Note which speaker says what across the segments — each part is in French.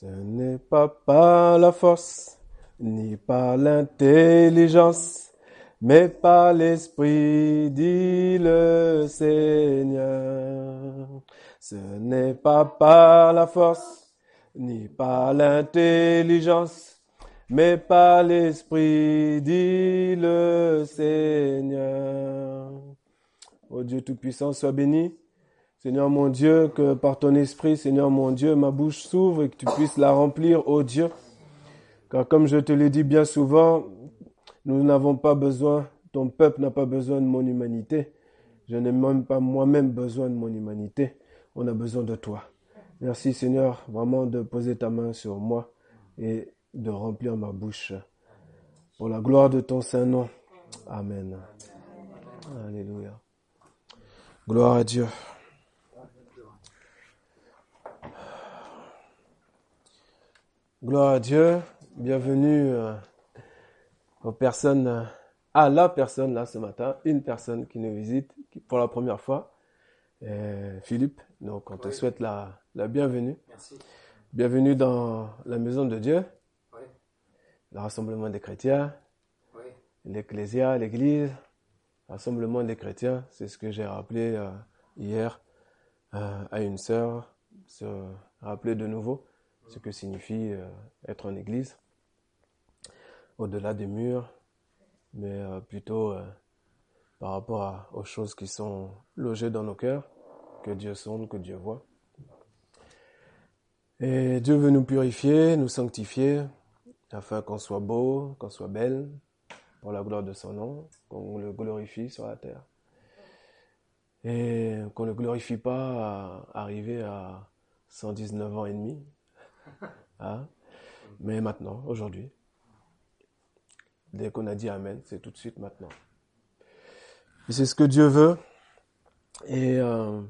Speaker 1: Ce n'est pas par la force, ni par l'intelligence, mais par l'Esprit, dit le Seigneur. Ce n'est pas par la force, ni par l'intelligence, mais par l'Esprit, dit le Seigneur. Ô Dieu Tout-Puissant, sois béni. Seigneur mon Dieu, que par ton esprit, Seigneur mon Dieu, ma bouche s'ouvre et que tu puisses la remplir, ô Dieu. Car comme je te l'ai dit bien souvent, nous n'avons pas besoin, ton peuple n'a pas besoin de mon humanité. Je n'ai même pas moi-même besoin de mon humanité. On a besoin de toi. Merci Seigneur, vraiment de poser ta main sur moi et de remplir ma bouche. Pour la gloire de ton saint nom. Amen. Alléluia. Gloire à Dieu. Gloire à Dieu. Bienvenue euh, aux personnes, euh, à la personne là ce matin, une personne qui nous visite pour la première fois, euh, Philippe. Donc on te souhaite la, la bienvenue.
Speaker 2: Merci.
Speaker 1: Bienvenue dans la maison de Dieu,
Speaker 2: Oui,
Speaker 1: le rassemblement des chrétiens,
Speaker 2: oui,
Speaker 1: l'ecclésia, l'église, rassemblement des chrétiens. C'est ce que j'ai rappelé euh, hier à une sœur, se rappeler de nouveau ce que signifie euh, être en église, au-delà des murs, mais euh, plutôt euh, par rapport aux choses qui sont logées dans nos cœurs, que Dieu sonde, que Dieu voit. Et Dieu veut nous purifier, nous sanctifier, afin qu'on soit beau, qu'on soit belle, pour la gloire de son nom, qu'on le glorifie sur la terre. Et qu'on ne glorifie pas à arriver à 119 ans et demi, hein, mais maintenant, aujourd'hui. Dès qu'on a dit Amen, c'est tout de suite maintenant. C'est ce que Dieu veut. Et euh,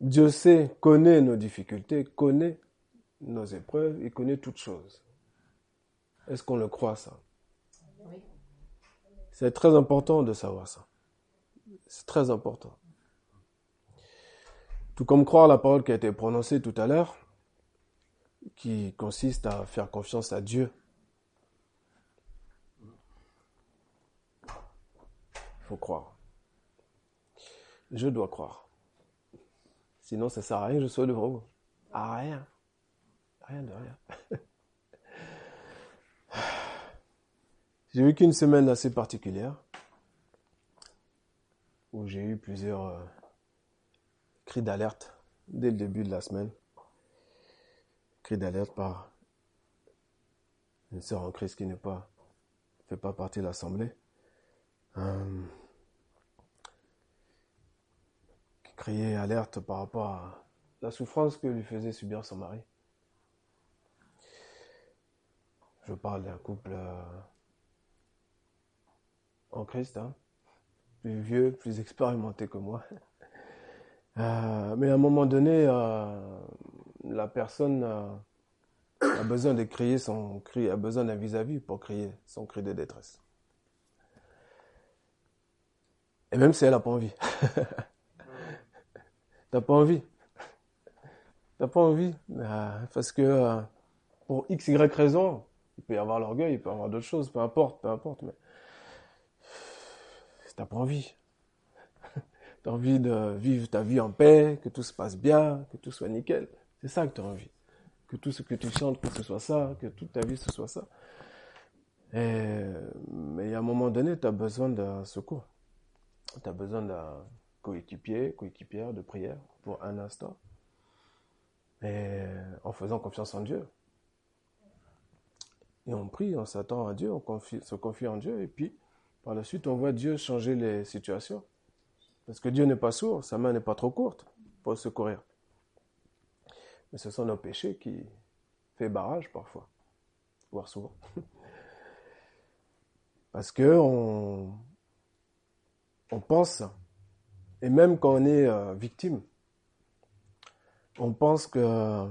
Speaker 1: Dieu sait, connaît nos difficultés, connaît nos épreuves, il connaît toutes choses. Est-ce qu'on le croit ça? C'est très important de savoir ça. C'est très important. Tout comme croire la parole qui a été prononcée tout à l'heure, qui consiste à faire confiance à Dieu. Il faut croire. Je dois croire. Sinon, ça sert à rien, je sois devant vous. À rien. Rien de rien. J'ai vécu une semaine assez particulière où j'ai eu plusieurs euh, cris d'alerte dès le début de la semaine. Cris d'alerte par une sœur en crise qui n'est pas fait pas partie de l'assemblée. Euh, qui criait alerte par rapport à la souffrance que lui faisait subir son mari. Je parle d'un couple euh, en Christ, hein, plus vieux, plus expérimenté que moi. Euh, mais à un moment donné, la personne euh, a besoin de crier son cri, a besoin d'un vis-à-vis pour crier son cri de détresse. Et même si elle n'a pas envie. T'as pas envie. T'as pas envie. euh, parce que euh, pour X, Y raison, il peut y avoir l'orgueil, il peut y avoir d'autres choses, peu importe, peu importe, mais t'as pas envie. T'as envie de vivre ta vie en paix, que tout se passe bien, que tout soit nickel. C'est ça que t'as envie. Que tout ce que tu chantes, que ce soit ça, que toute ta vie ce soit ça. Mais à un moment donné, tu as besoin d'un secours. Tu as besoin d'un coéquipier, coéquipière de prière pour un instant. Et en faisant confiance en Dieu. Et on prie, on s'attend à Dieu, on se confie en Dieu, et puis par la suite, on voit Dieu changer les situations. Parce que Dieu n'est pas sourd, sa main n'est pas trop courte pour secourir. Mais ce sont nos péchés qui fait barrage parfois, voire souvent. Parce que on, on pense, et même quand on est euh, victime, on pense que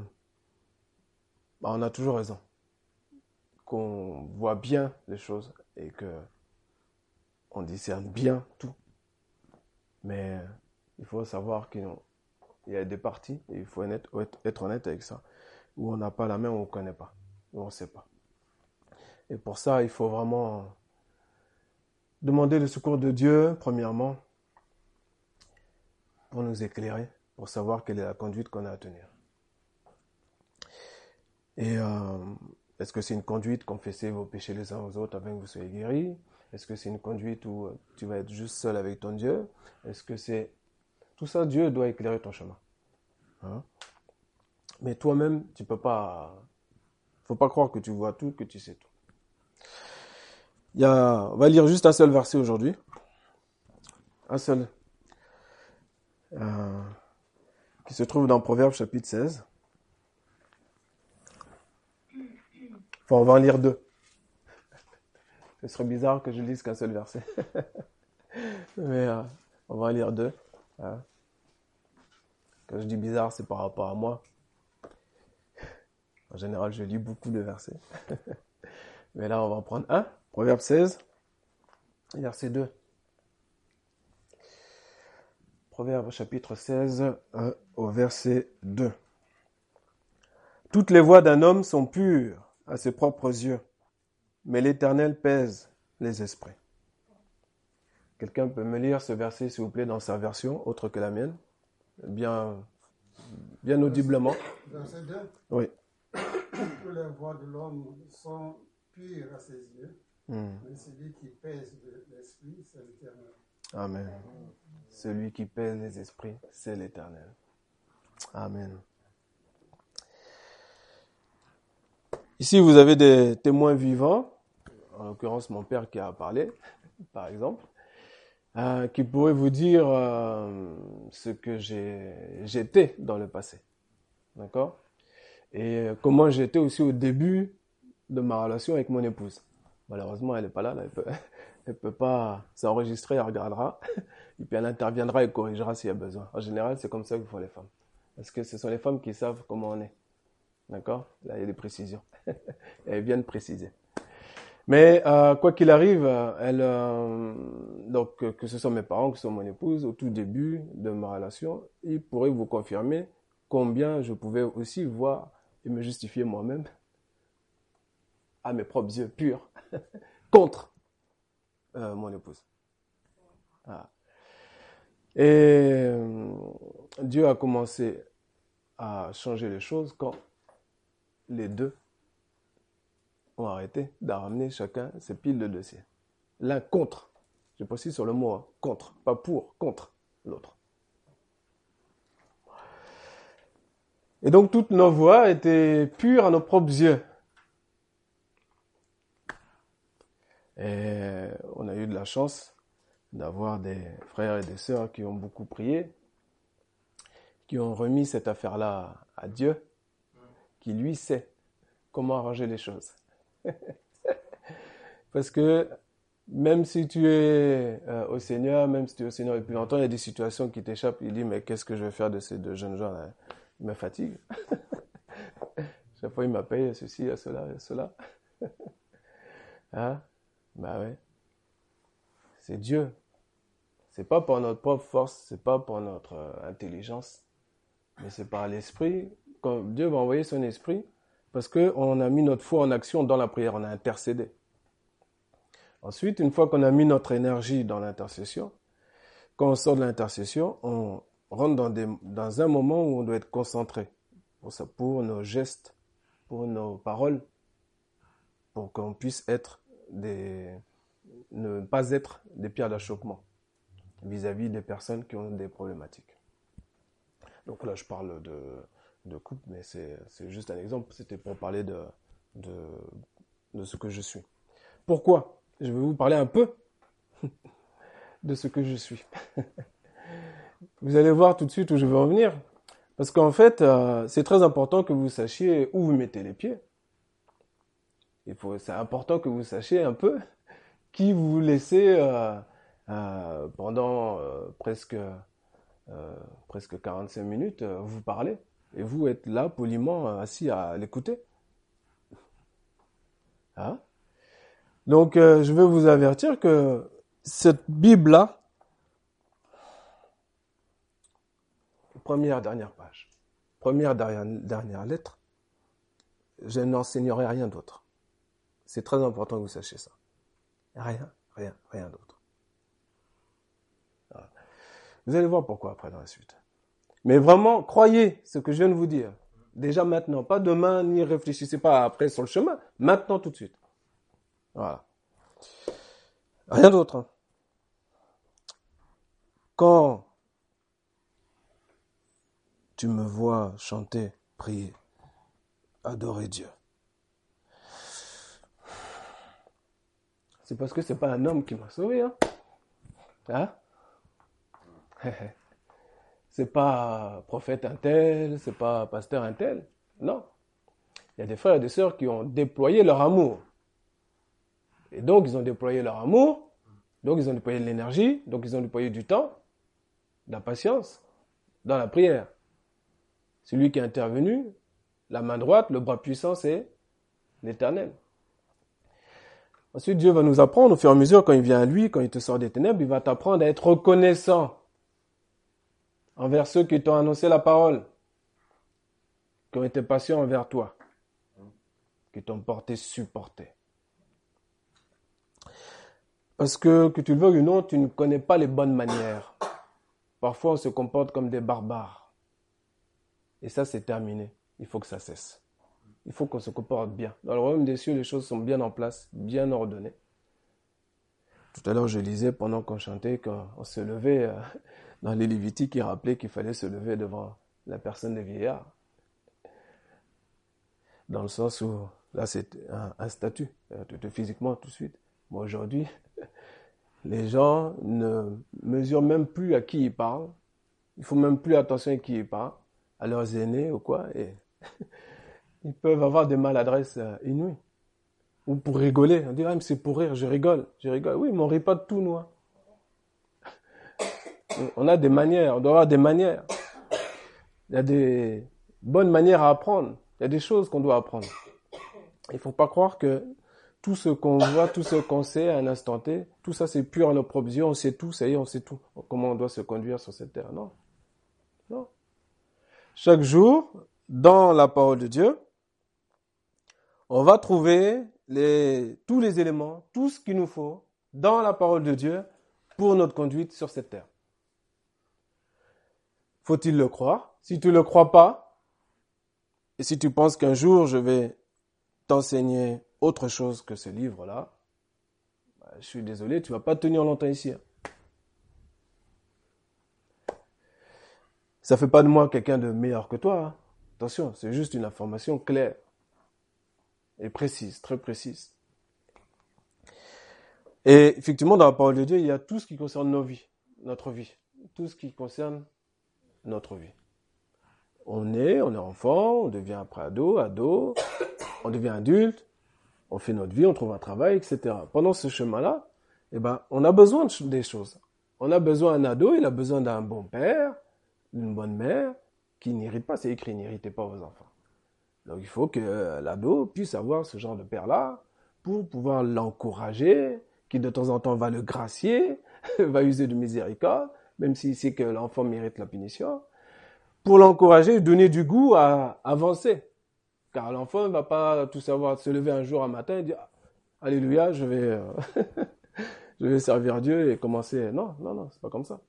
Speaker 1: bah, on a toujours raison, qu'on voit bien les choses et que on discerne bien tout. Mais il faut savoir qu'il y a des parties il faut être, honnête avec ça. où on n'a pas la main, où on ne connaît pas, où on ne sait pas. Et pour ça, il faut vraiment demander le secours de Dieu, premièrement, pour nous éclairer, pour savoir quelle est la conduite qu'on a à tenir. Et euh, est-ce que c'est une conduite confesser vos péchés les uns aux autres afin que vous soyez guéris? Est-ce que c'est une conduite où tu vas être juste seul avec ton Dieu? Est-ce que c'est... Tout ça, Dieu doit éclairer ton chemin. Hein? Mais toi-même, tu peux pas... faut pas croire que tu vois tout, que tu sais tout. Il y a... On va lire juste un seul verset aujourd'hui. Un seul. Euh, qui se trouve dans Proverbe chapitre 16. on va en lire deux. Ce serait bizarre que je lise qu'un seul verset. Mais euh, on va en lire deux. Hein? Quand je dis bizarre, c'est par rapport à moi. En général, je lis beaucoup de versets. Mais là, on va en prendre un. Proverbe 16, verset 2. Proverbe chapitre 16, au verset 2. Toutes les voies d'un homme sont pures à ses propres yeux, mais l'Éternel pèse les esprits. Quelqu'un peut me lire ce verset, s'il vous plaît, dans sa version, autre que la mienne, bien, bien audiblement.
Speaker 2: Verset 2.
Speaker 1: Oui.
Speaker 2: Toutes les voies de l'homme sont pures à ses yeux,
Speaker 1: Hmm.
Speaker 2: mais celui qui pèse l'esprit, c'est l'Éternel.
Speaker 1: Amen. Celui qui pèse les esprits, c'est l'Éternel. Amen. Ici, vous avez des témoins vivants, en l'occurrence mon père qui a parlé, par exemple, euh, qui pourrait vous dire euh, ce que j'étais dans le passé. D'accord? Et comment j'étais aussi au début de ma relation avec mon épouse. Malheureusement, elle n'est pas là, là elle peut, elle peut pas s'enregistrer, elle regardera, et puis elle interviendra et corrigera s'il y a besoin. En général, c'est comme ça que font les femmes. Parce que ce sont les femmes qui savent comment on est. D'accord? Là, il y a des précisions. Elles viennent préciser. Mais euh, quoi qu'il arrive, elle, euh, donc que ce soit mes parents, que ce soit mon épouse, au tout début de ma relation, ils pourraient vous confirmer combien je pouvais aussi voir et me justifier moi-même à mes propres yeux purs contre euh, mon épouse. Ah. Et euh, Dieu a commencé à changer les choses quand les deux ont arrêté d'amener chacun ses piles de dossiers. L'un contre, je précise sur le mot hein, contre, pas pour, contre l'autre. Et donc toutes nos voix étaient pures à nos propres yeux. Et on a eu de la chance d'avoir des frères et des sœurs qui ont beaucoup prié, qui ont remis cette affaire-là à Dieu, qui lui sait comment arranger les choses. Parce que même si tu es euh, au Seigneur, même si tu es au Seigneur depuis longtemps, il y a des situations qui t'échappent. Il dit, mais qu'est-ce que je vais faire de ces deux jeunes gens là Ils me fatiguent. Chaque fois, ils m'appellent ceci, à cela, à cela. hein? Bah ouais. C'est Dieu. C'est pas par notre propre force, c'est pas par notre euh, intelligence, mais c'est par l'esprit. Quand Dieu va envoyer son esprit, parce qu'on a mis notre foi en action dans la prière, on a intercédé. Ensuite, une fois qu'on a mis notre énergie dans l'intercession, quand on sort de l'intercession, on rentre dans, un moment où on doit être concentré pour, pour nos gestes, pour nos paroles, pour qu'on puisse être des, ne pas être des pierres d'achoppement vis-à-vis des personnes qui ont des problématiques. Donc là, je parle de, de couple, mais c'est juste un exemple. C'était pour parler de, ce que je suis. Pourquoi? Je vais vous parler un peu de ce que je suis. vous allez voir tout de suite où je veux en venir. Parce qu'en fait, euh, c'est très important que vous sachiez où vous mettez les pieds. C'est important que vous sachiez un peu qui vous laissez euh, euh, pendant presque, presque 45 minutes vous parler. Et vous êtes là poliment assis à l'écouter? Hein? Donc euh, je veux vous avertir que cette Bible-là, première dernière page, première dernière, dernière lettre, je n'enseignerai rien d'autre. C'est très important que vous sachiez ça. Rien, rien, rien d'autre. Vous allez voir pourquoi après dans la suite. Mais vraiment, croyez ce que je viens de vous dire. Déjà maintenant, pas demain, ni réfléchissez pas après sur le chemin. Maintenant, tout de suite. Voilà. Rien d'autre. Hein. Quand tu me vois chanter, prier, adorer Dieu, c'est parce que c'est pas un homme qui m'a sauvé, hein. Hein? c'est pas prophète un tel, c'est pas pasteur un tel. Non. Il y a des frères et des sœurs qui ont déployé leur amour. Et donc, ils ont déployé leur amour, donc ils ont déployé de l'énergie, donc ils ont déployé du temps, de la patience, dans la prière. Celui qui est intervenu, la main droite, le bras puissant, c'est l'éternel. Ensuite, Dieu va nous apprendre au fur et à mesure, quand il vient à lui, quand il te sort des ténèbres, il va t'apprendre à être reconnaissant envers ceux qui t'ont annoncé la parole, qui ont été patients envers toi, qui t'ont porté, supporté. Parce que, que tu le veuilles ou non, tu ne connais pas les bonnes manières. Parfois, on se comporte comme des barbares. Et ça, c'est terminé. Il faut que ça cesse. Il faut qu'on se comporte bien. Dans le royaume des cieux, les choses sont bien en place, bien ordonnées. Tout à l'heure, je lisais pendant qu'on chantait, quand on se levait euh, dans les Lévitiques, il rappelait qu'il fallait se lever devant la personne des vieillards. Dans le sens où, là, c'est un, statut, euh, physiquement tout de suite. Mais aujourd'hui, les gens ne mesurent même plus à qui ils parlent. Ils font même plus attention à qui ils parlent, à leurs aînés ou quoi. Et ils peuvent avoir des maladresses euh, inouïes. Ou pour rigoler. On dit, ah, c'est pour rire, je rigole, je rigole. Oui, mais on rit pas de tout, nous. On a des manières, on doit avoir des manières. Il y a des bonnes manières à apprendre. Il y a des choses qu'on doit apprendre. Il ne faut pas croire que tout ce qu'on voit, tout ce qu'on sait à un instant T, tout ça c'est pur à nos propres yeux, on sait tout, ça y est, on sait tout. Comment on doit se conduire sur cette terre? Non. Non. Chaque jour, dans la parole de Dieu, on va trouver tous les éléments, tout ce qu'il nous faut dans la parole de Dieu pour notre conduite sur cette terre. Faut-il le croire? Si tu ne le crois pas, et si tu penses qu'un jour je vais t'enseigner autre chose que ce livre-là, bah, je suis désolé, tu vas pas tenir longtemps ici. Hein. Ça fait pas de moi quelqu'un de meilleur que toi. Hein. Attention, c'est juste une information claire et précise, très précise. Et effectivement, dans la parole de Dieu, il y a tout ce qui concerne nos vies, notre vie, tout ce qui concerne notre vie. On est, on est enfant, on devient après ado, ado, on devient adulte, on fait notre vie, on trouve un travail, etc. Pendant ce chemin-là, eh ben, on a besoin des choses. On a besoin d'un ado, il a besoin d'un bon père, d'une bonne mère, qui n'irrite pas, c'est écrit, n'irritez pas vos enfants. Donc il faut que l'ado puisse avoir ce genre de père-là pour pouvoir l'encourager, qui de temps en temps va le gracier, va user de miséricorde, même s'il sait que l'enfant mérite la punition, pour l'encourager, donner du goût à avancer. Car l'enfant ne va pas tout savoir se lever un jour un matin et dire Alléluia, je vais, euh, je vais servir Dieu et commencer. Non, non, non, c'est pas comme ça.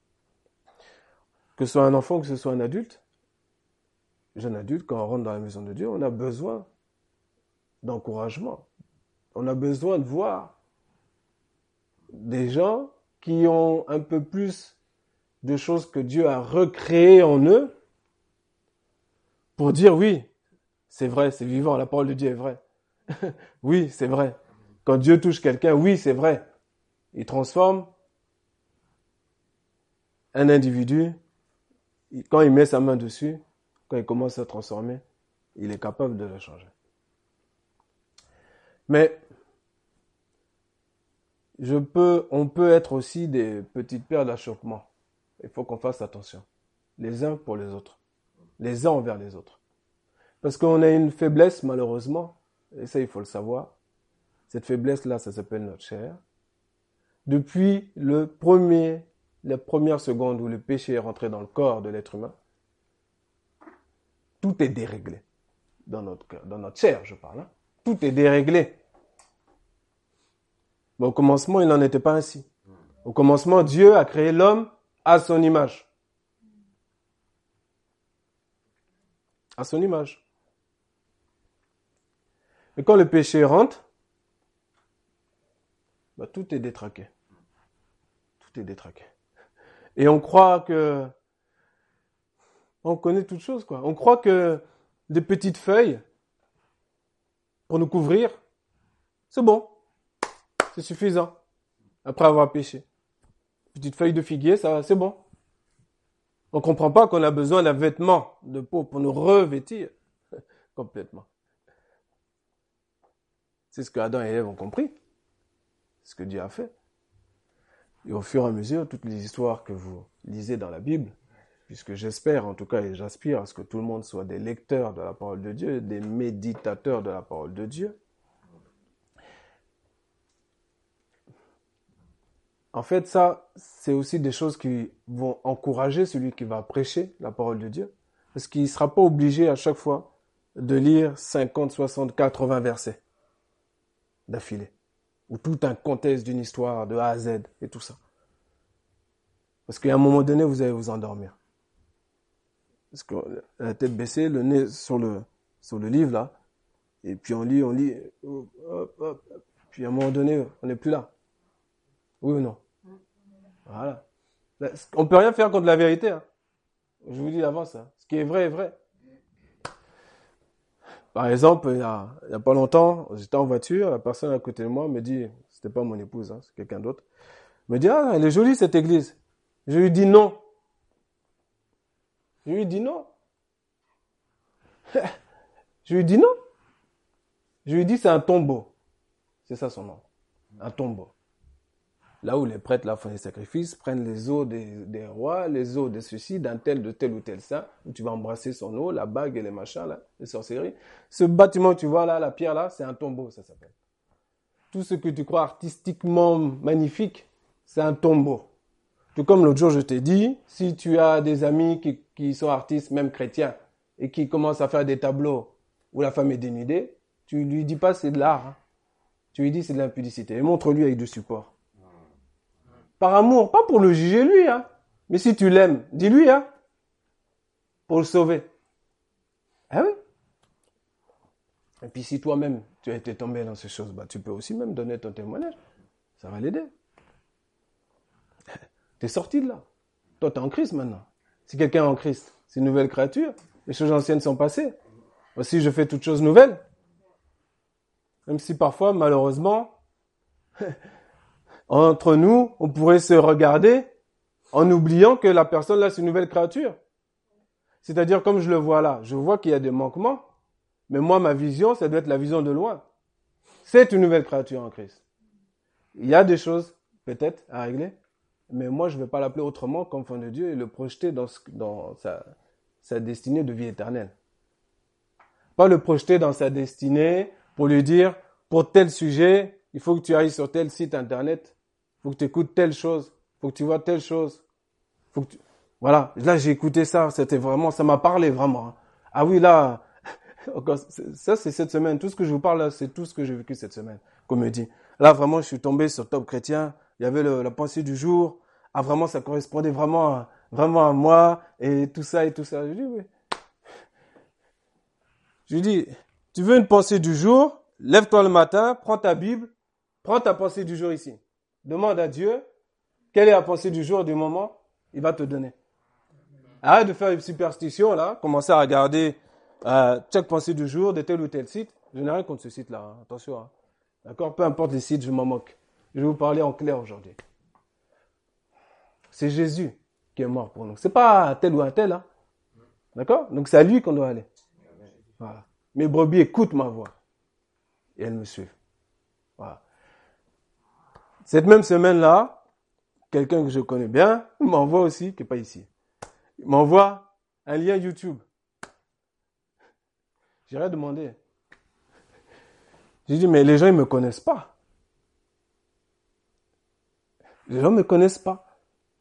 Speaker 1: Que ce soit un enfant, que ce soit un adulte, jeune adulte, quand on rentre dans la maison de Dieu, on a besoin d'encouragement. On a besoin de voir des gens qui ont un peu plus de choses que Dieu a recréées en eux pour dire oui, c'est vrai, c'est vivant, la parole de Dieu est vraie. oui, c'est vrai. Quand Dieu touche quelqu'un, oui, c'est vrai. Il transforme un individu. Quand il met sa main dessus, quand il commence à transformer, il est capable de le changer. Mais je peux, on peut être aussi des petites paires d'achoppements. Il faut qu'on fasse attention. Les uns pour les autres. Les uns envers les autres. Parce qu'on a une faiblesse, malheureusement, et ça, il faut le savoir. Cette faiblesse-là, ça s'appelle notre chair. Depuis le premier, la première seconde où le péché est rentré dans le corps de l'être humain, tout est déréglé. dans notre dans notre chair, je parle. Hein. Tout est déréglé. Mais au commencement, il n'en était pas ainsi. Au commencement, Dieu a créé l'homme à son image. À son image. Et quand le péché rentre, bah, tout est détraqué. Tout est détraqué. Et on croit que on connaît toutes choses, quoi. On croit que des petites feuilles pour nous couvrir, c'est bon. C'est suffisant. Après avoir péché. Petite feuille de figuier, ça, c'est bon. On comprend pas qu'on a besoin d'un vêtement de peau pour nous revêtir complètement. C'est ce que Adam et Ève ont compris. Ce que Dieu a fait. Et au fur et à mesure, toutes les histoires que vous lisez dans la Bible, puisque j'espère en tout cas et j'aspire à ce que tout le monde soit des lecteurs de la parole de Dieu, des méditateurs de la parole de Dieu. En fait, ça, c'est aussi des choses qui vont encourager celui qui va prêcher la parole de Dieu, parce qu'il ne sera pas obligé à chaque fois de lire 50, 60, 80 versets d'affilée, ou tout un contexte d'une histoire de A à Z et tout ça. Parce qu'à un moment donné, vous allez vous endormir. Parce que la tête baissée, le nez sur le, sur le livre, là. Et puis on lit, on lit. Puis à un moment donné, on n'est plus là. Oui ou non Voilà. On peut rien faire contre la vérité. Hein. Je vous dis d'avance. Hein. Ce qui est vrai est vrai. Par exemple, il y a, il y a pas longtemps, j'étais en voiture, la personne à côté de moi me dit, c'était pas mon épouse, hein, c'est quelqu'un d'autre, me dit, ah, elle est jolie cette église. Je lui dis non. Je lui dis non. je lui dis non. Je lui dis c'est un tombeau. C'est ça son nom. Un tombeau. Là où les prêtres là font des sacrifices, prennent les os des, rois, les os de ceci, d'un tel, de tel ou tel saint, où tu vas embrasser son eau, la bague et les machins là, les sorcelleries. Ce bâtiment tu vois là, la pierre là, c'est un tombeau, ça s'appelle. Tout ce que tu crois artistiquement magnifique, c'est un tombeau. Tout comme l'autre jour, je t'ai dit, si tu as des amis qui, qui, sont artistes, même chrétiens, et qui commencent à faire des tableaux où la femme est dénudée, tu lui dis pas c'est de l'art. Hein. Tu lui dis c'est de l'impudicité. Et montre-lui avec du support. Par amour, pas pour le juger lui, hein. Mais si tu l'aimes, dis-lui, hein. Pour le sauver. Ah oui. Et puis si toi-même, tu as été tombé dans ces choses, bah, tu peux aussi même donner ton témoignage. Ça va l'aider. Tu es sorti de là. Toi, tu es en Christ maintenant. Si quelqu'un est en Christ, c'est une nouvelle créature. Les choses anciennes sont passées. Aussi, je fais toutes choses nouvelles. Même si parfois, malheureusement, entre nous, on pourrait se regarder en oubliant que la personne là, c'est une nouvelle créature. C'est-à-dire, comme je le vois là, je vois qu'il y a des manquements, mais moi, ma vision, ça doit être la vision de loin. C'est une nouvelle créature en Christ. Il y a des choses, peut-être, à régler, mais moi, je ne vais pas l'appeler autrement qu'enfant de Dieu et le projeter dans, sa, destinée de vie éternelle. Pas le projeter dans sa destinée pour lui dire, pour tel sujet, il faut que tu ailles sur tel site internet, faut que tu écoutes telle chose, faut que tu vois telle chose. Faut que tu... Voilà, là j'ai écouté ça, c'était vraiment, ça m'a parlé vraiment. Ah oui, là, ça c'est cette semaine, tout ce que je vous parle là, c'est tout ce que j'ai vécu cette semaine, qu'on me dit. Là vraiment, je suis tombé sur Top Chrétien, il y avait le, la pensée du jour, ah vraiment ça correspondait vraiment à, vraiment à moi et tout ça et tout ça. Je dis oui. Je dis, tu veux une pensée du jour, lève-toi le matin, prends ta Bible, prends ta pensée du jour ici. Demande à Dieu, quelle est la pensée du jour du moment, il va te donner. Arrête de faire une superstition là, commencer à regarder euh, chaque pensée du jour de tel ou tel site. Je n'ai rien contre ce site là, hein. attention. Hein. D'accord? Peu importe les sites, je m'en moque. Je vais vous parler en clair aujourd'hui. C'est Jésus qui est mort pour nous. C'est pas tel ou un tel, hein. D'accord? Donc c'est à lui qu'on doit aller. Voilà. Mes brebis écoutent ma voix. Et elles me suivent. Cette même semaine-là, quelqu'un que je connais bien m'envoie aussi, qui n'est pas ici, m'envoie un lien YouTube. J'irai demander. J'ai dit, mais les gens, ils ne me connaissent pas. Les gens ne me connaissent pas.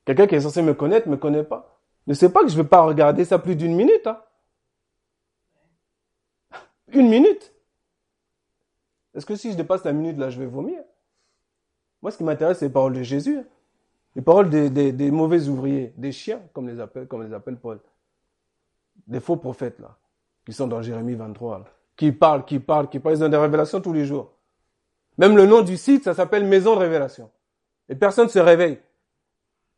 Speaker 1: Quelqu'un qui est censé me connaître ne me connaît pas. Ne sait pas que je ne vais pas regarder ça plus d'une minute. Hein. Une minute Est-ce que si je dépasse la minute, là, je vais vomir? Moi, ce qui m'intéresse, c'est les paroles de Jésus. hein. Les paroles des, mauvais ouvriers, des chiens, comme les appelle, comme les Paul. Des faux prophètes, là, qui sont dans Jérémie 23, là, qui parlent, qui parlent, qui parlent. Ils ont des révélations tous les jours. Même le nom du site, ça s'appelle Maison de Révélation. Et personne ne se réveille.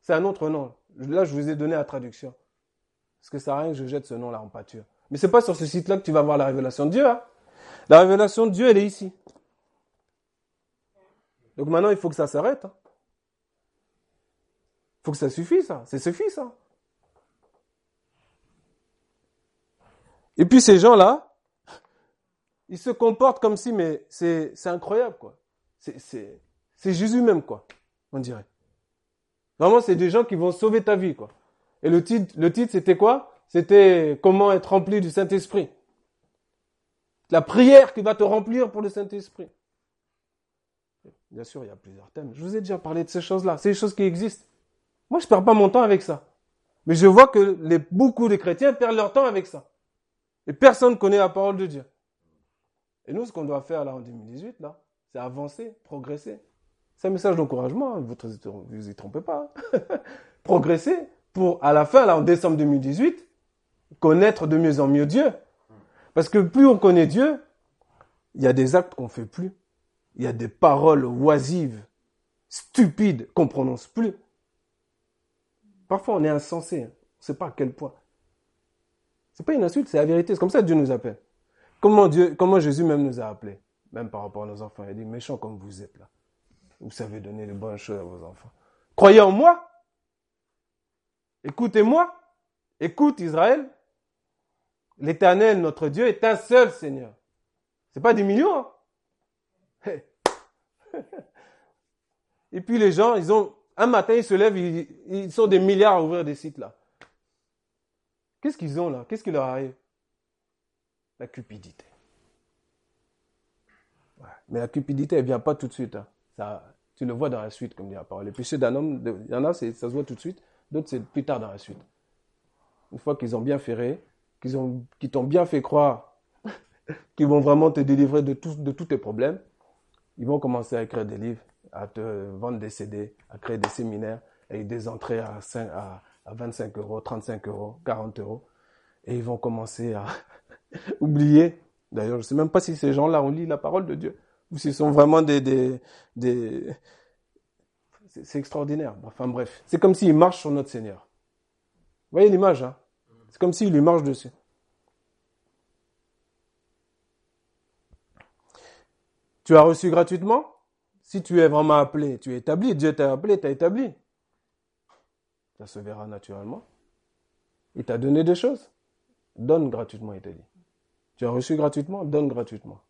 Speaker 1: C'est un autre nom. Là, je vous ai donné la traduction. Parce que ça sert rien que je jette ce nom-là en pâture. Mais c'est pas sur ce site-là que tu vas voir la révélation de Dieu. hein. La révélation de Dieu, elle est ici. Donc maintenant, il faut que ça s'arrête. hein. Il faut que ça suffise, ça. C'est suffit, ça. Et puis ces gens-là, ils se comportent comme si, mais c'est incroyable, quoi. C'est Jésus même, quoi, on dirait. Vraiment, c'est des gens qui vont sauver ta vie, quoi. Et le titre, le titre, c'était quoi? C'était comment être rempli du Saint-Esprit. La prière qui va te remplir pour le Saint-Esprit. Bien sûr, il y a plusieurs thèmes. Je vous ai déjà parlé de ces choses-là. C'est des choses qui existent. Moi, je perds pas mon temps avec ça. Mais je vois que les, beaucoup de chrétiens perdent leur temps avec ça. Et personne ne connaît la parole de Dieu. Et nous, ce qu'on doit faire là en 2018, là, c'est avancer, progresser. C'est un message d'encouragement, hein. vous ne vous y trompez pas. hein. progresser pour, à la fin, là, en décembre 2018, connaître de mieux en mieux Dieu. Parce que plus on connaît Dieu, il y a des actes qu'on fait plus. Il y a des paroles oisives, stupides, qu'on prononce plus. Parfois, on est insensé. hein. On ne sait pas à quel point. C'est pas une insulte, c'est la vérité. C'est comme ça que Dieu nous appelle. Comment Dieu, comment Jésus même nous a appelés, même par rapport à nos enfants. Il a dit, méchants comme vous êtes là. Vous savez donner les bonnes choses à vos enfants. Croyez en moi. Écoutez-moi. Écoute Israël. L'éternel, notre Dieu, est un seul Seigneur. C'est pas des millions. hein. Et puis les gens, ils ont, un matin, ils se lèvent, ils, sont des milliards à ouvrir des sites là. Qu'est-ce qu'ils ont là? Qu'est-ce qui leur arrive? La cupidité. Mais la cupidité, elle vient pas tout de suite. hein. Ça, tu le vois dans la suite, comme dit la parole. Les péchés d'un homme, il y en a, ça se voit tout de suite. D'autres, c'est plus tard dans la suite. Une fois qu'ils ont bien ferré, qu'ils qu'ils t'ont bien fait croire qu'ils vont vraiment te délivrer de, de tous tes problèmes, ils vont commencer à écrire des livres, à te vendre des CD, à créer des séminaires avec des entrées à, 5 à, à 25 euros, 35 euros, 40 euros. Et ils vont commencer à oublier. D'ailleurs, je ne sais même pas si ces gens-là ont lu la parole de Dieu ou s'ils sont vraiment des... des, c'est extraordinaire. Enfin bref, c'est comme s'ils marchent sur notre Seigneur. Vous voyez l'image, hein? C'est comme s'il lui marche dessus. Tu as reçu gratuitement? Si tu es vraiment appelé, tu es établi. Dieu t'a appelé, t'a établi. Ça se verra naturellement. Il t'a donné des choses. Donne gratuitement, il t'a dit. Tu as reçu gratuitement, donne gratuitement.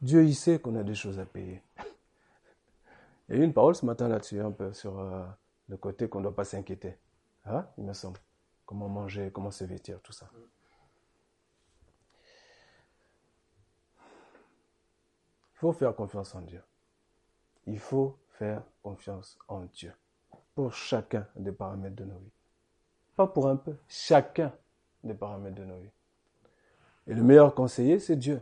Speaker 1: Dieu, il sait qu'on a des choses à payer. Il y a eu une parole ce matin là-dessus, un peu sur euh, le côté qu'on ne doit pas s'inquiéter. Hein, il me semble. Comment manger, comment se vêtir, tout ça. Il faut faire confiance en Dieu. Il faut faire confiance en Dieu pour chacun des paramètres de nos vies. Pas pour un peu, chacun des paramètres de nos vies. Et le meilleur conseiller, c'est Dieu.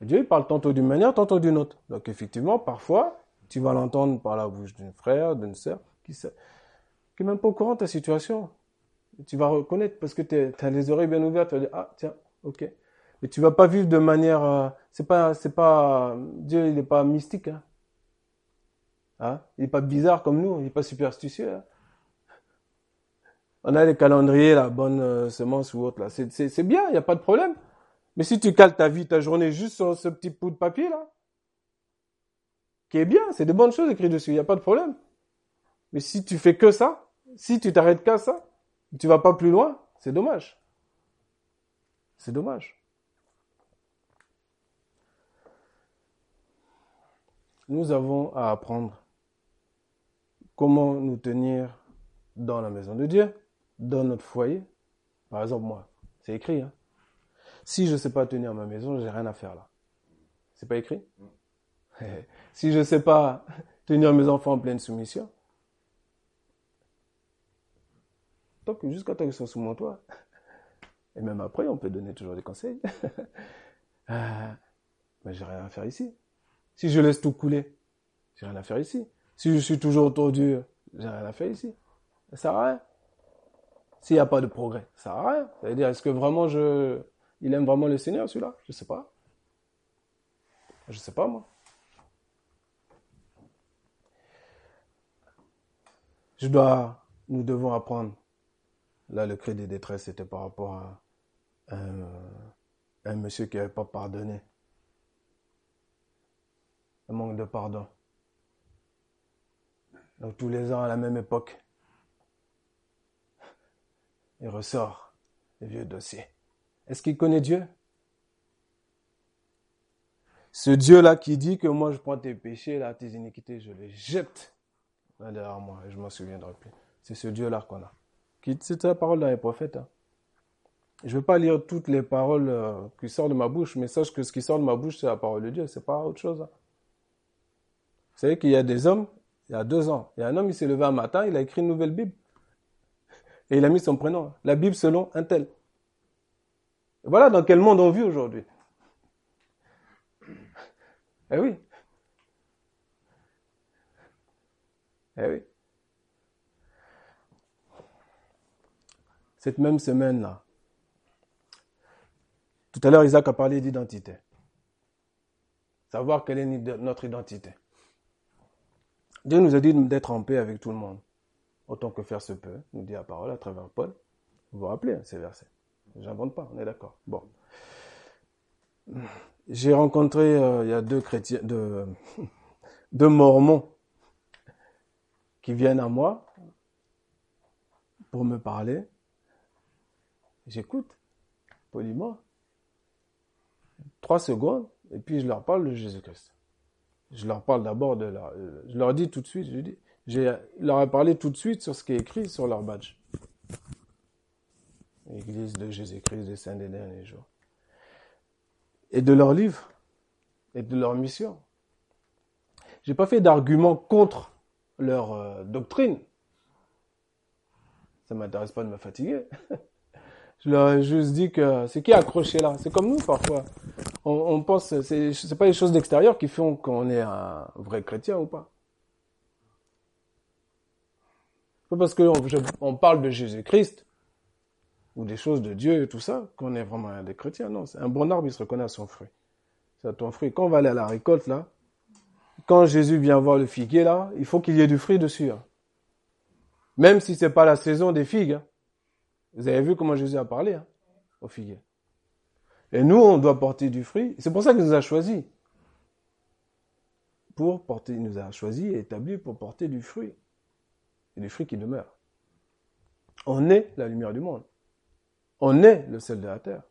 Speaker 1: Dieu, il parle tantôt d'une manière, tantôt d'une autre. Donc effectivement, parfois, tu vas l'entendre par la bouche d'un frère, d'une sœur, qui n'est même pas au courant de ta situation. Tu vas reconnaître parce que tu as les oreilles bien ouvertes, tu vas dire, ah tiens, ok. Mais tu vas pas vivre de manière, euh, c'est pas, c'est pas, Dieu, il n'est pas mystique, hein. Hein? Il n'est pas bizarre comme nous, il n'est pas superstitieux. hein. On a les calendriers, la bonne euh, semence ou autre là. C'est, c'est, c'est bien, il n'y a pas de problème. Mais si tu cales ta vie, ta journée juste sur ce petit bout de papier là, qui est bien, c'est de bonnes choses écrites dessus, il n'y a pas de problème. Mais si tu fais que ça, si tu t'arrêtes qu'à ça, tu vas pas plus loin, c'est dommage. C'est dommage. Nous avons à apprendre comment nous tenir dans la maison de Dieu, dans notre foyer. Par exemple, moi, c'est écrit. Hein? Si je ne sais pas tenir ma maison, j'ai rien à faire là. C'est pas écrit? Si je ne sais pas tenir mes enfants en pleine soumission, donc jusqu'à temps qu'ils soient sous mon toit, Et même après, on peut donner toujours des conseils. euh, mais j'ai rien à faire ici. Si je laisse tout couler, j'ai rien à faire ici. Si je suis toujours autour du, j'ai rien à faire ici. Ça sert rien. S'il n'y a pas de progrès, ça sert à rien. C'est-à-dire, est-ce que vraiment je, il aime vraiment le Seigneur, celui-là? Je sais pas. Je sais pas, moi. Je dois, nous devons apprendre. Là, le cri des détresses, c'était par rapport à un, un monsieur qui n'avait pas pardonné. Un manque de pardon. Donc tous les ans, à la même époque, il ressort les vieux dossiers. Est-ce qu'il connaît Dieu? Ce Dieu-là qui dit que moi je prends tes péchés, là, tes iniquités, je les jette là derrière moi et je m'en souviendrai plus. C'est ce Dieu-là qu'on a. C'est la parole dans les prophètes. Hein. Je ne vais pas lire toutes les paroles euh, qui sortent de ma bouche, mais sache que ce qui sort de ma bouche, c'est la parole de Dieu, c'est pas autre chose. Hein. Vous savez qu'il y a des hommes, il y a deux ans, il y a un homme, il s'est levé un matin, il a écrit une nouvelle Bible. Et il a mis son prénom. La Bible selon un tel. voilà dans quel monde on vit aujourd'hui. Eh oui. Eh oui. Cette même semaine-là, tout à l'heure, Isaac a parlé d'identité. Savoir quelle est notre identité. Dieu nous a dit d'être en paix avec tout le monde, autant que faire se peut, nous dit la parole à travers Paul. Vous vous rappelez hein, ces versets? J'invente pas, on est d'accord. Bon. J'ai rencontré, euh, il y a deux chrétiens, deux, deux mormons qui viennent à moi pour me parler. J'écoute, poliment trois secondes, et puis je leur parle de Jésus-Christ. Je leur parle d'abord de la, je leur dis tout de suite, je dis, j'ai, leur ai parlé tout de suite sur ce qui est écrit sur leur badge. Église de Jésus-Christ des saints des derniers jours. Et de leur livre, et de leur mission. J'ai pas fait d'argument contre leur euh, doctrine. Ça m'intéresse pas de me fatiguer. Je leur juste dit que c'est qui accroché là? C'est comme nous parfois. On, on pense, c'est, c'est pas les choses d'extérieur qui font qu'on est un vrai chrétien ou pas. Pas parce qu'on on parle de Jésus-Christ ou des choses de Dieu et tout ça qu'on est vraiment des chrétiens. Non, c'est un bon arbre, il se reconnaît à son fruit. C'est à ton fruit. Quand on va aller à la récolte là, quand Jésus vient voir le figuier là, il faut qu'il y ait du fruit dessus. Hein. Même si c'est pas la saison des figues. Hein. Vous avez vu comment Jésus a parlé hein, au figuier. Et nous, on doit porter du fruit. C'est pour ça qu'il nous a choisis. Pour porter, il nous a choisis et établis pour porter du fruit. Et du fruit qui demeure. On est la lumière du monde. On est le sel de la terre.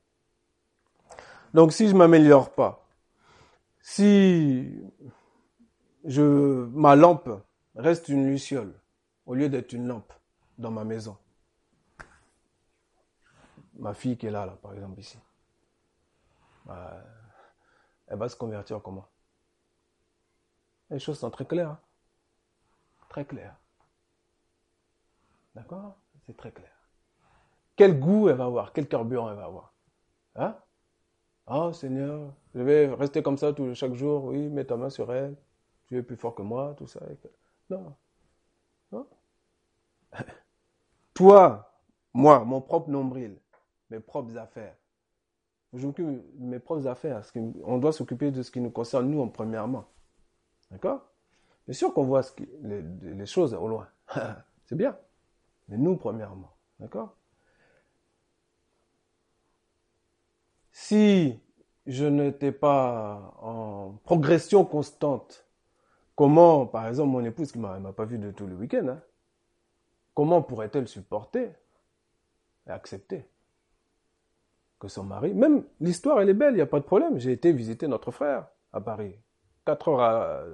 Speaker 1: Donc si je m'améliore pas, si je, ma lampe reste une luciole au lieu d'être une lampe dans ma maison, ma fille qui est là, là par exemple, ici, bah, elle va se convertir comment? Les choses sont très claires. Hein. Très claires. D'accord? C'est très clair. Quel goût elle va avoir? Quel carburant elle va avoir? Hein? Oh Seigneur, je vais rester comme ça tout, chaque jour. Oui, mets ta main sur elle. Tu es plus fort que moi, tout ça. Non. Non. Toi, moi, mon propre nombril, mes propres affaires. Je m'occupe mes propres affaires. On doit s'occuper de ce qui nous concerne, nous, en premièrement. D'accord? Bien sûr qu'on voit les choses au loin. C'est bien. Mais nous, premièrement. D'accord? Si je n'étais pas en progression constante, comment, par exemple, mon épouse qui ne m'a pas vu de tout le week-end, hein, comment pourrait-elle supporter et accepter? Son mari. Même l'histoire, elle est belle, il n'y a pas de problème. J'ai été visiter notre frère à Paris. 4 heures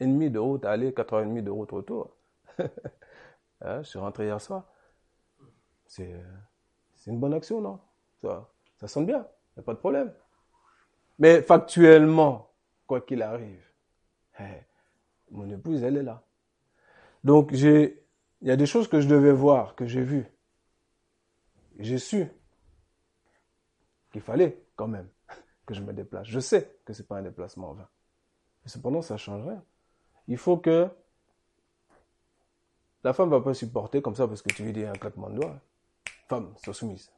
Speaker 1: et demie de route aller, 4 heures et demie de route retour. Hein, je suis rentré hier soir. C'est, c'est une bonne action, non? Ça, sonne bien, il n'y a pas de problème. Mais factuellement, quoi qu'il arrive, eh, mon épouse, elle est là. Donc, il y a des choses que je devais voir, que j'ai vues. J'ai su qu'il fallait quand même que je me déplace. Je sais que c'est pas un déplacement en vain. Mais cependant, ça change rien. Il faut que la femme va pas supporter comme ça parce que tu lui dis un claquement de doigts. Femme, sois soumise.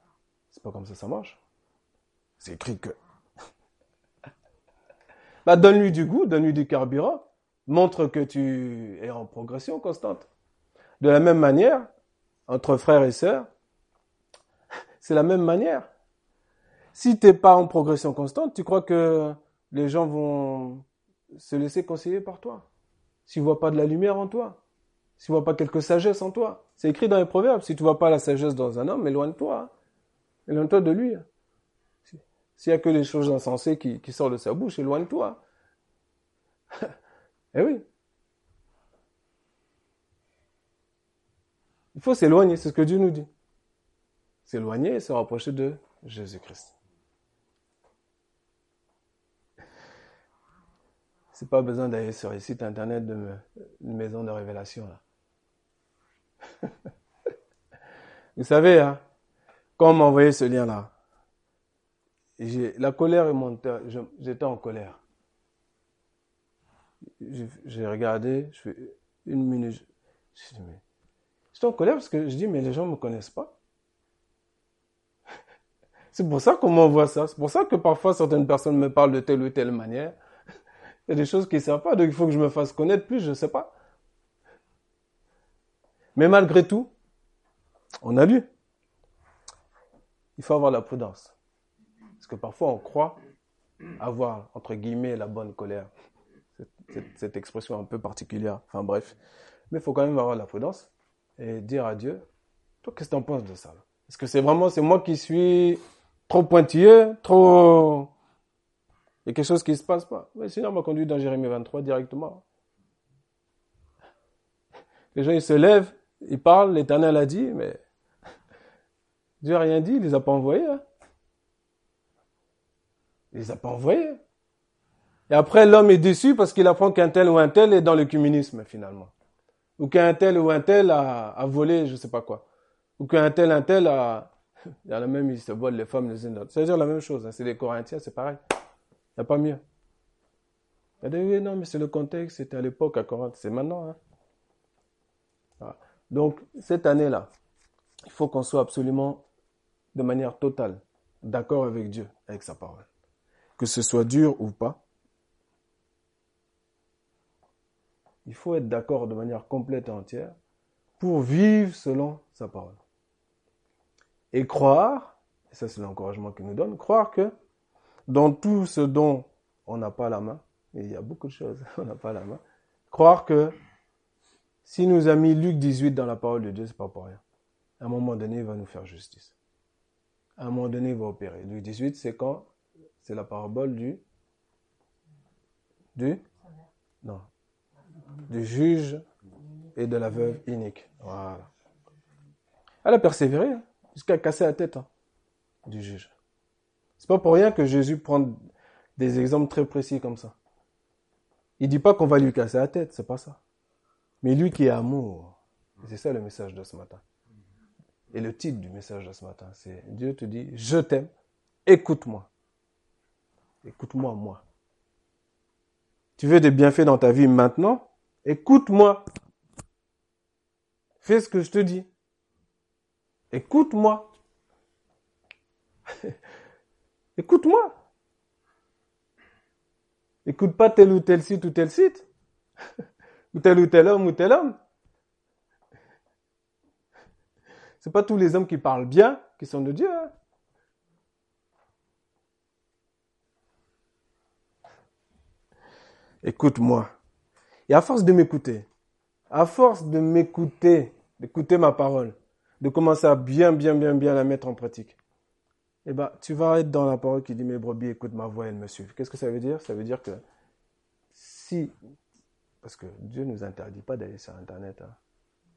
Speaker 1: C'est pas comme ça ça marche. C'est écrit que. bah, donne-lui du goût, donne-lui du carburant. Montre que tu es en progression constante. De la même manière, entre frères et sœurs, c'est la même manière. Si tu n'es pas en progression constante, tu crois que les gens vont se laisser conseiller par toi? S'ils voient pas de la lumière en toi? S'ils voient pas quelque sagesse en toi? C'est écrit dans les proverbes. Si tu vois pas la sagesse dans un homme, éloigne-toi. Éloigne-toi de lui. S'il n'y a que des choses insensées qui sortent de sa bouche, éloigne-toi. eh oui. Il faut s'éloigner, c'est ce que Dieu nous dit. S'éloigner et se rapprocher de Jésus-Christ. C'est pas besoin d'aller sur les sites internet de maison de révélation là. Vous savez, hein, quand on m'a envoyé ce lien-là, la colère est montée, j'étais en colère. J'ai regardé, je fais une minute, je dis, mais J'étais en colère parce que je dis, mais les gens ne me connaissent pas. C'est pour ça qu'on m'envoie ça. C'est pour ça que parfois certaines personnes me parlent de telle ou telle manière. Des choses qui ne savent pas, donc il faut que je me fasse connaître plus, je ne sais pas. Mais malgré tout, on a lu. Il faut avoir la prudence. Parce que parfois on croit avoir, entre guillemets, la bonne colère. Cette, cette expression un peu particulière. Enfin bref. Mais il faut quand même avoir la prudence et dire à Dieu, toi, qu'est-ce que tu en penses de ça? Est-ce que c'est vraiment, c'est moi qui suis trop pointilleux, trop... Il y a quelque chose qui ne se passe pas. Mais le Seigneur m'a conduit dans Jérémie 23 directement. Les gens, ils se lèvent, ils parlent, l'Éternel a dit, mais Dieu n'a rien dit, il les a pas envoyés. Hein. Il les a pas envoyés. Et après, l'homme est déçu parce qu'il apprend qu'un tel ou un tel est dans le communisme, finalement ou qu'un tel ou un tel a, volé je sais pas quoi, ou qu'un tel un tel a, il y en a même, ils se volent les femmes les unes d'autres. C'est-à-dire la même chose, hein. c'est les Corinthiens, c'est pareil. Il n'y a pas mieux. Il a dit, oui, non, mais c'est le contexte, c'était à l'époque à Corinthe, c'est maintenant. Hein. Donc, cette année-là, il faut qu'on soit absolument, de manière totale, d'accord avec Dieu, avec sa parole. Que ce soit dur ou pas, Il faut être d'accord de manière complète et entière pour vivre selon sa parole. Et croire, et ça c'est l'encouragement qu'il nous donne, croire que dans tout ce dont on n'a pas la main, il y a beaucoup de choses, on n'a pas la main, croire que si nous a mis Luc 18 dans la parole de Dieu, c'est pas pour rien. À un moment donné, il va nous faire justice. À un moment donné, il va opérer. Luc 18, c'est quand? C'est la parabole du du? Non, du juge et de la veuve inique. Voilà. Elle a persévéré hein, jusqu'à casser la tête hein, du juge. C'est pas pour rien que Jésus prend des exemples très précis comme ça. Il dit pas qu'on va lui casser la tête, c'est pas ça. Mais lui qui est amour. C'est ça le message de ce matin. Et le titre du message de ce matin, c'est Dieu te dit, je t'aime, écoute-moi. Écoute-moi, moi. Tu veux des bienfaits dans ta vie maintenant? Écoute-moi. Fais ce que je te dis. Écoute-moi. Écoute-moi. Écoute pas tel ou tel site ou tel site. ou tel ou tel homme ou tel homme. C'est pas tous les hommes qui parlent bien qui sont de Dieu. Hein. Écoute-moi. Et à force de m'écouter, à force de m'écouter, d'écouter ma parole, de commencer à bien, bien, bien, bien la mettre en pratique, eh ben, tu vas être dans la parole qui dit mes brebis écoute ma voix, elles me suivent. Qu'est-ce que ça veut dire? Ça veut dire que si, parce que Dieu ne nous interdit pas d'aller sur Internet, hein.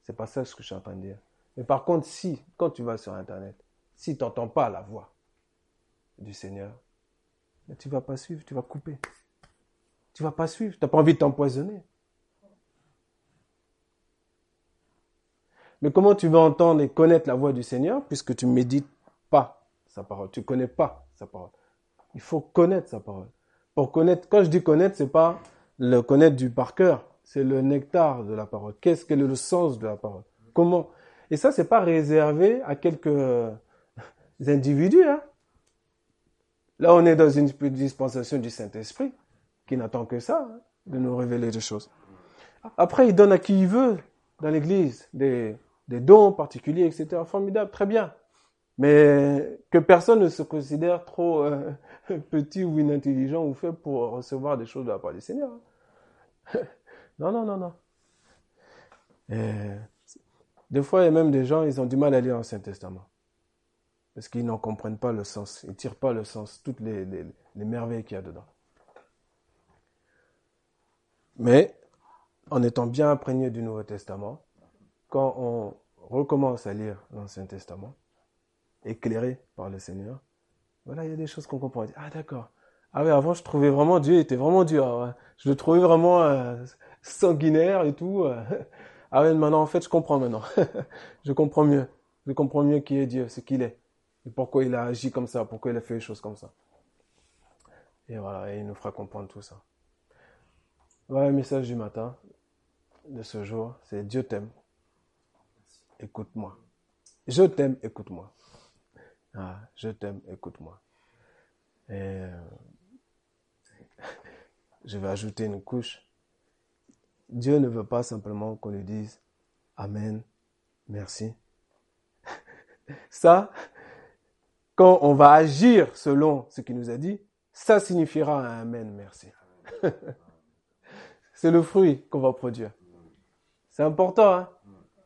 Speaker 1: c'est pas ça ce que je suis en train de dire. Mais par contre, si, quand tu vas sur Internet, si tu n'entends pas la voix du Seigneur, tu vas pas suivre, tu vas couper. Tu vas pas suivre, tu n'as pas envie de t'empoisonner. Mais comment tu vas entendre et connaître la voix du Seigneur puisque tu ne médites sa parole, tu connais pas sa parole. Il faut connaître sa parole. Pour connaître, quand je dis connaître, c'est pas le connaître du par cœur, c'est le nectar de la parole. Qu'est-ce que le sens de la parole? Comment? Et ça, c'est pas réservé à quelques individus. Hein. Là, on est dans une dispensation du Saint-Esprit qui n'attend que ça, hein, de nous révéler des choses. Après, il donne à qui il veut dans l'Église des dons particuliers, etc. Formidable, très bien. Mais que personne ne se considère trop euh, petit ou inintelligent ou fait pour recevoir des choses de la part du Seigneur. Non, non, non, non. des fois, il y a même des gens, ils ont du mal à lire l'Ancien Testament. Parce qu'ils n'en comprennent pas le sens. Ils ne tirent pas le sens, toutes les, les merveilles qu'il y a dedans. Mais, en étant bien imprégné du Nouveau Testament, quand on recommence à lire l'Ancien Testament, éclairé par le Seigneur, voilà, il y a des choses qu'on comprend. Ah d'accord. Ah oui, avant je trouvais vraiment Dieu était vraiment dur. Hein. Je le trouvais vraiment euh, sanguinaire et tout. Euh. Ah oui, maintenant en fait je comprends maintenant. je comprends mieux. Je comprends mieux qui est Dieu, ce qu'il est. Et pourquoi il a agi comme ça, pourquoi il a fait les choses comme ça. Et voilà, il nous fera comprendre tout ça. Voilà le message du matin de ce jour, c'est Dieu t'aime. Écoute-moi. Je t'aime, écoute-moi. Ah, je t'aime, écoute-moi. Euh, je vais ajouter une couche. Dieu ne veut pas simplement qu'on lui dise Amen, merci. Ça, quand on va agir selon ce qu'il nous a dit, ça signifiera Amen, merci. C'est le fruit qu'on va produire. C'est important, hein